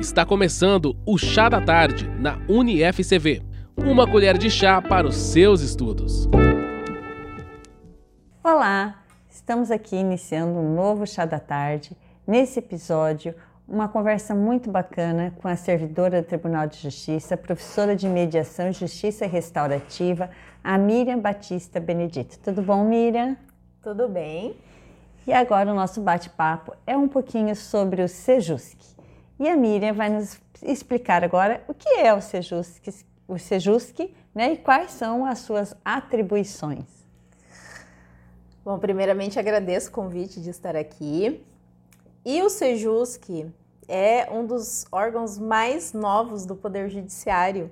Está começando o Chá da Tarde na UniFCV. Uma colher de chá para os seus estudos. Olá, estamos aqui iniciando um novo Chá da Tarde. Nesse episódio, uma conversa muito bacana com a servidora do Tribunal de Justiça, professora de Mediação, Justiça Restaurativa, a Miriam Batista Benedito. Tudo bom, Miriam? Tudo bem. E agora o nosso bate-papo é um pouquinho sobre o Sejusc. E a Miriam vai nos explicar agora o que é o Sejusc, o Sejusc né, e quais são as suas atribuições. Bom, primeiramente agradeço o convite de estar aqui. E o Sejusc é um dos órgãos mais novos do Poder Judiciário.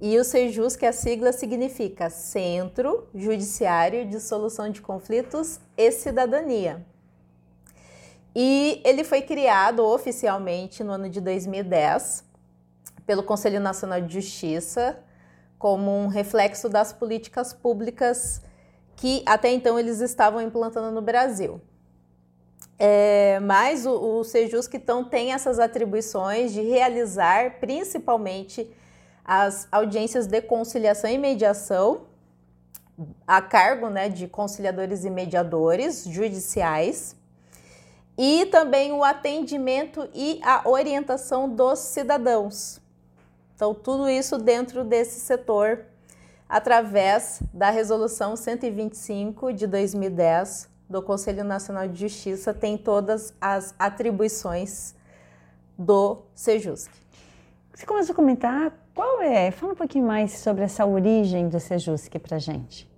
E o Sejusc, a sigla significa Centro Judiciário de Solução de Conflitos e Cidadania. E ele foi criado oficialmente no ano de 2010 pelo Conselho Nacional de Justiça como um reflexo das políticas públicas que até então eles estavam implantando no Brasil. É, mas o, o Sejusc então tem essas atribuições de realizar principalmente as audiências de conciliação e mediação a cargo né, de conciliadores e mediadores judiciais e também o atendimento e a orientação dos cidadãos. Então, tudo isso dentro desse setor, através da Resolução 125 de 2010 do Conselho Nacional de Justiça, tem todas as atribuições do Sejusc. Você começou a comentar qual é? Fala um pouquinho mais sobre essa origem do Sejusc para gente.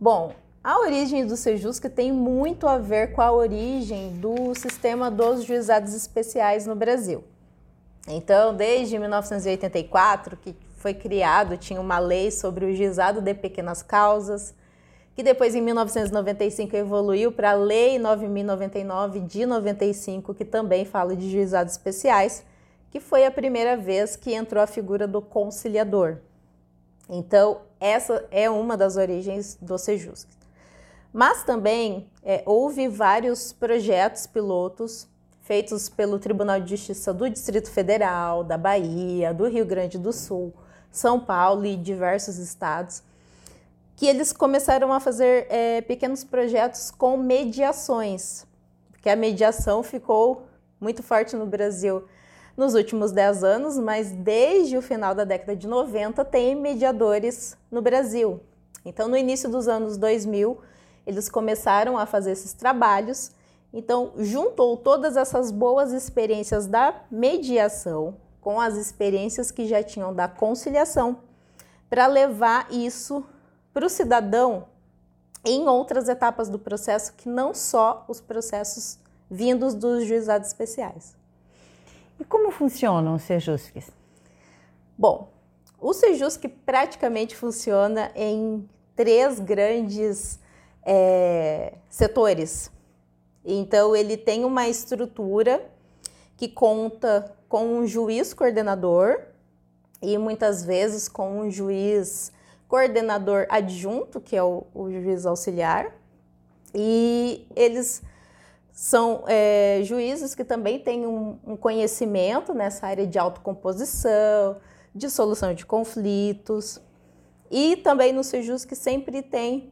Bom, a origem do Sejusc tem muito a ver com a origem do sistema dos juizados especiais no Brasil. Então, desde 1984, que foi criado, tinha uma lei sobre o juizado de pequenas causas, que depois em 1995 evoluiu para a Lei 9099 de 95, que também fala de juizados especiais, que foi a primeira vez que entrou a figura do conciliador. Então, essa é uma das origens do Sejusc. Mas também é, houve vários projetos pilotos feitos pelo Tribunal de Justiça do Distrito Federal, da Bahia, do Rio Grande do Sul, São Paulo e diversos estados, que eles começaram a fazer é, pequenos projetos com mediações, porque a mediação ficou muito forte no Brasil nos últimos 10 anos, mas desde o final da década de 90 tem mediadores no Brasil. Então, no início dos anos 2000, eles começaram a fazer esses trabalhos. Então, juntou todas essas boas experiências da mediação com as experiências que já tinham da conciliação para levar isso para o cidadão em outras etapas do processo que não só os processos vindos dos juizados especiais. E como funcionam os Sejusques? Bom, o Sejusc praticamente funciona em três grandes é, setores. Então, ele tem uma estrutura que conta com um juiz coordenador e muitas vezes com um juiz coordenador adjunto, que é o, o juiz auxiliar, e eles são é, juízes que também têm um, um, conhecimento nessa área de autocomposição, de solução de conflitos, e também no Sejus que sempre tem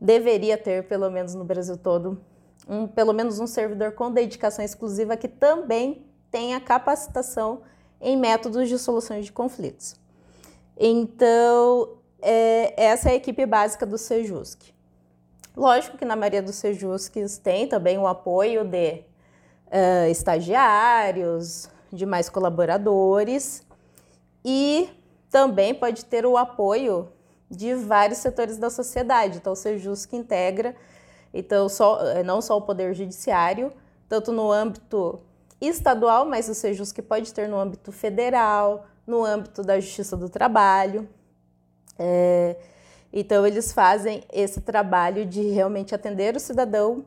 deveria ter, pelo menos no Brasil todo, um, pelo menos um servidor com dedicação exclusiva que também tenha capacitação em métodos de solução de conflitos. Então, é, essa é a equipe básica do Sejusc. Lógico que na maioria dos Sejuscs tem também o apoio de uh, estagiários, de mais colaboradores e também pode ter o apoio de vários setores da sociedade. Então, o Sejusc integra então, só, eh, não só o Poder Judiciário, tanto no âmbito estadual, mas o Sejusc pode ter no âmbito federal, no âmbito da Justiça do Trabalho. É, então, eles fazem esse trabalho de realmente atender o cidadão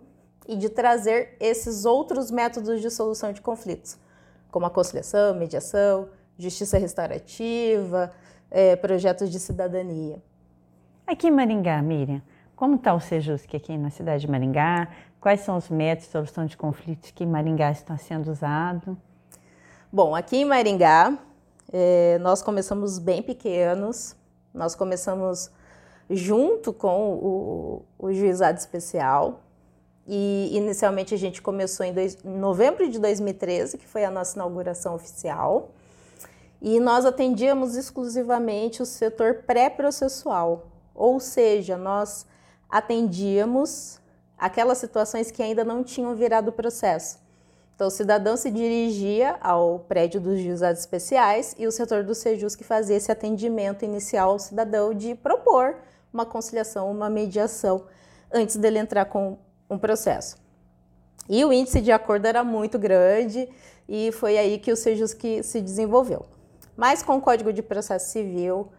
e de trazer esses outros métodos de solução de conflitos, como a conciliação, mediação, justiça restaurativa, é, projetos de cidadania. Aqui em Maringá, Miriam, como está o Sejusc aqui na cidade de Maringá? Quais são os métodos de solução de conflitos que em Maringá estão sendo usados? Bom, aqui em Maringá, é, nós começamos bem pequenos, nós começamos junto com o, o juizado especial, e inicialmente a gente começou em, dois, em novembro de 2013, que foi a nossa inauguração oficial, e nós atendíamos exclusivamente o setor pré-processual, ou seja, nós atendíamos aquelas situações que ainda não tinham virado processo. Então, o cidadão se dirigia ao prédio dos juizados especiais e o setor do Sejus que fazia esse atendimento inicial ao cidadão de propor uma conciliação, uma mediação, antes dele entrar com um processo. E o índice de acordo era muito grande e foi aí que o Sejus que se desenvolveu. Mas com o Código de Processo Civil,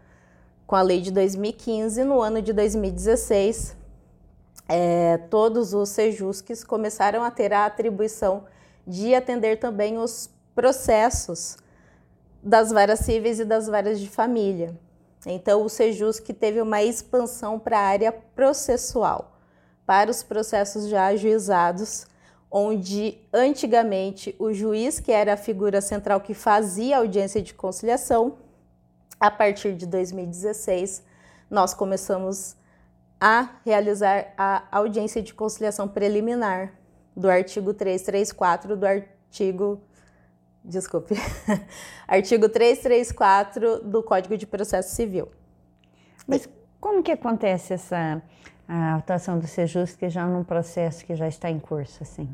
com a lei de 2015, no ano de 2016, é, todos os Sejusques começaram a ter a atribuição de atender também os processos das varas cíveis e das varas de família. Então, o Sejusc teve uma expansão para a área processual, para os processos já ajuizados, onde antigamente o juiz, que era a figura central que fazia a audiência de conciliação, a partir de 2016, nós começamos a realizar a audiência de conciliação preliminar do artigo 334 do artigo desculpe, artigo 334 do Código de Processo Civil. Mas como que acontece essa a atuação do Sejus que já num processo que já está em curso assim?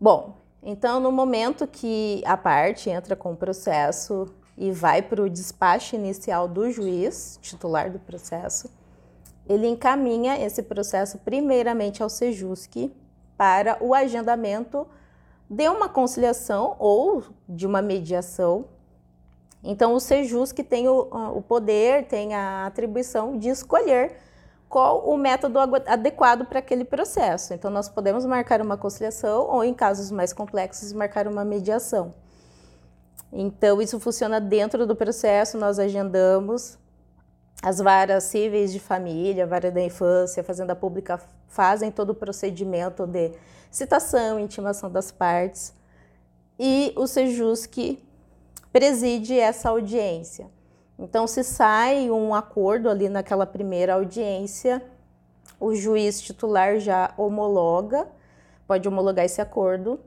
Bom, então no momento que a parte entra com o processo e vai para o despacho inicial do juiz, titular do processo, ele encaminha esse processo primeiramente ao Sejusc para o agendamento de uma conciliação ou de uma mediação. Então, o Sejusc tem o, o poder, tem a atribuição de escolher qual o método adequado para aquele processo. Então, nós podemos marcar uma conciliação ou, em casos mais complexos, marcar uma mediação. Então, isso funciona dentro do processo, nós agendamos. As varas cíveis de família, vara da infância, fazenda pública fazem todo o procedimento de citação, intimação das partes. E o Sejusc preside essa audiência. Então, se sai um acordo ali naquela primeira audiência, o juiz titular já homologa, pode homologar esse acordo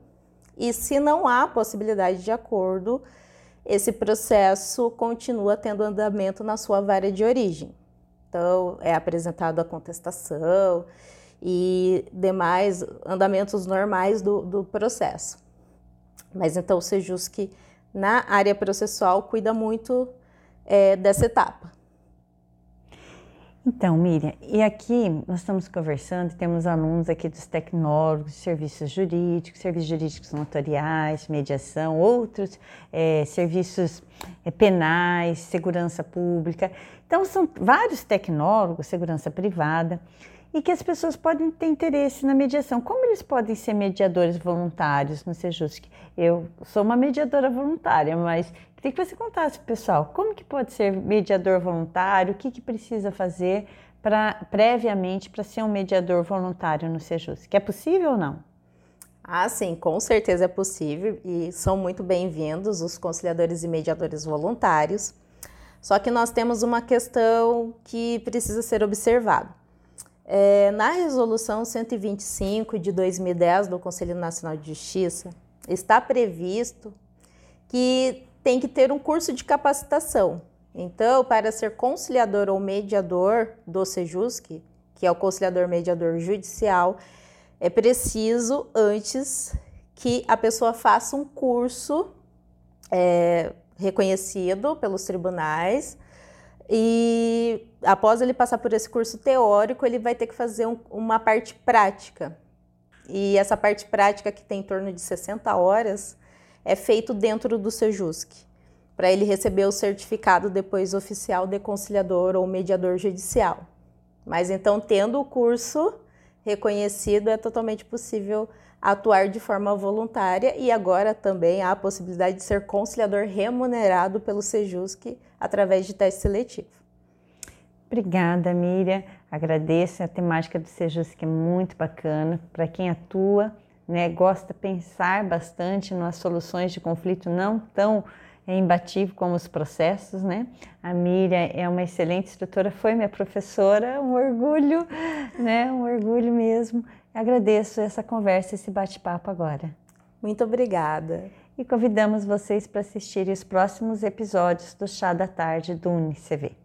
e se não há possibilidade de acordo, esse processo continua tendo andamento na sua vara de origem. Então, é apresentado a contestação e demais andamentos normais do, do processo. Mas então o Sejusc, na área processual, cuida muito é, dessa etapa. Então, Miriam, e aqui nós estamos conversando, temos alunos aqui dos tecnólogos, serviços jurídicos, serviços jurídicos notoriais, mediação, outros é, serviços é, penais, segurança pública. Então, são vários tecnólogos, segurança privada, e que as pessoas podem ter interesse na mediação. Como eles podem ser mediadores voluntários no Sejusc? Eu sou uma mediadora voluntária, mas Queria que você contasse para o pessoal como que pode ser mediador voluntário, o que, que precisa fazer pra, previamente para ser um mediador voluntário no Sejus. Que é possível ou não? Ah, sim, com certeza é possível e são muito bem-vindos os conciliadores e mediadores voluntários. Só que nós temos uma questão que precisa ser observada. É, na resolução 125 de 2010 do Conselho Nacional de Justiça, está previsto que tem que ter um curso de capacitação. Então, para ser conciliador ou mediador do Sejusc, que é o conciliador mediador judicial, é preciso antes que a pessoa faça um curso é, reconhecido pelos tribunais e após ele passar por esse curso teórico, ele vai ter que fazer um, uma parte prática. E essa parte prática, que tem em torno de 60 horas, é feito dentro do Sejusc, para ele receber o certificado depois oficial de conciliador ou mediador judicial. Mas então, tendo o curso reconhecido, é totalmente possível atuar de forma voluntária e agora também há a possibilidade de ser conciliador remunerado pelo Sejusc através de teste seletivo. Obrigada, Miriam. Agradeço a temática do Sejusc, é muito bacana para quem atua né, gosta de pensar bastante nas soluções de conflito não tão é imbatível como os processos, né? A Miriam é uma excelente instrutora, foi minha professora, um orgulho, né? Um orgulho mesmo. Agradeço essa conversa, esse bate-papo agora. Muito obrigada. E convidamos vocês para assistirem os próximos episódios do Chá da Tarde do UniCV.